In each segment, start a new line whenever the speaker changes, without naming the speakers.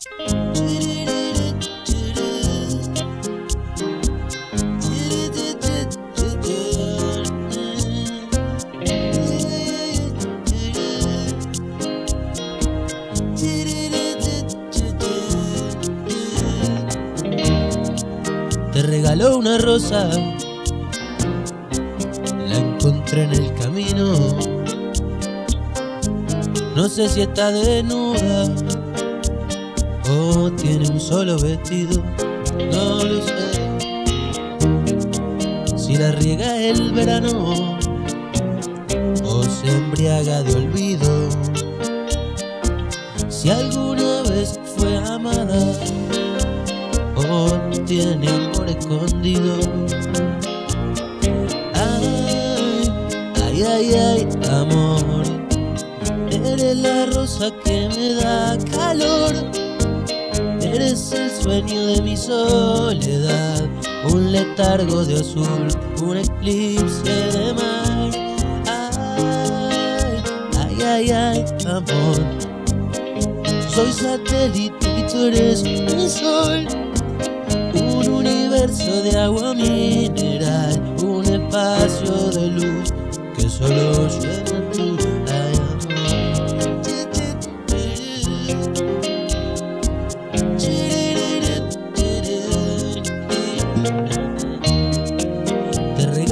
Te regaló una rosa, la encontré en el camino. No sé si está desnuda tiene un solo vestido, no lo sé. Si la riega el verano o se embriaga de olvido. Si alguna vez fue amada o tiene amor escondido. Ay, ay, ay, ay, amor. Eres la rosa que me da calor. Sueño de mi soledad. Un letargo de azul, un eclipse de mar. Ay, ay, ay, ay, amor. Soy satélite y tú eres mi sol. Un universo de agua mineral, un espacio de luz que solo llena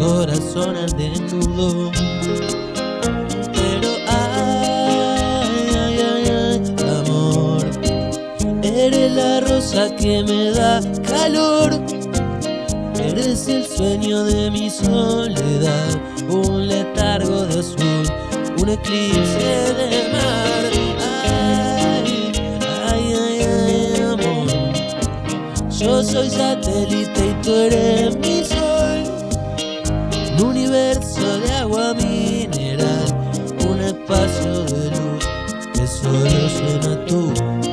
corazón al desnudo. Pero ay, ay, ay, ay, amor. Eres la rosa que me da calor. Eres el sueño de mi soledad. Un letargo de azul, un eclipse de mar. Ay, ay, ay, ay, amor. Yo soy satélite y tú eres universo de agua mineral. Un espacio de luz que solo llena tu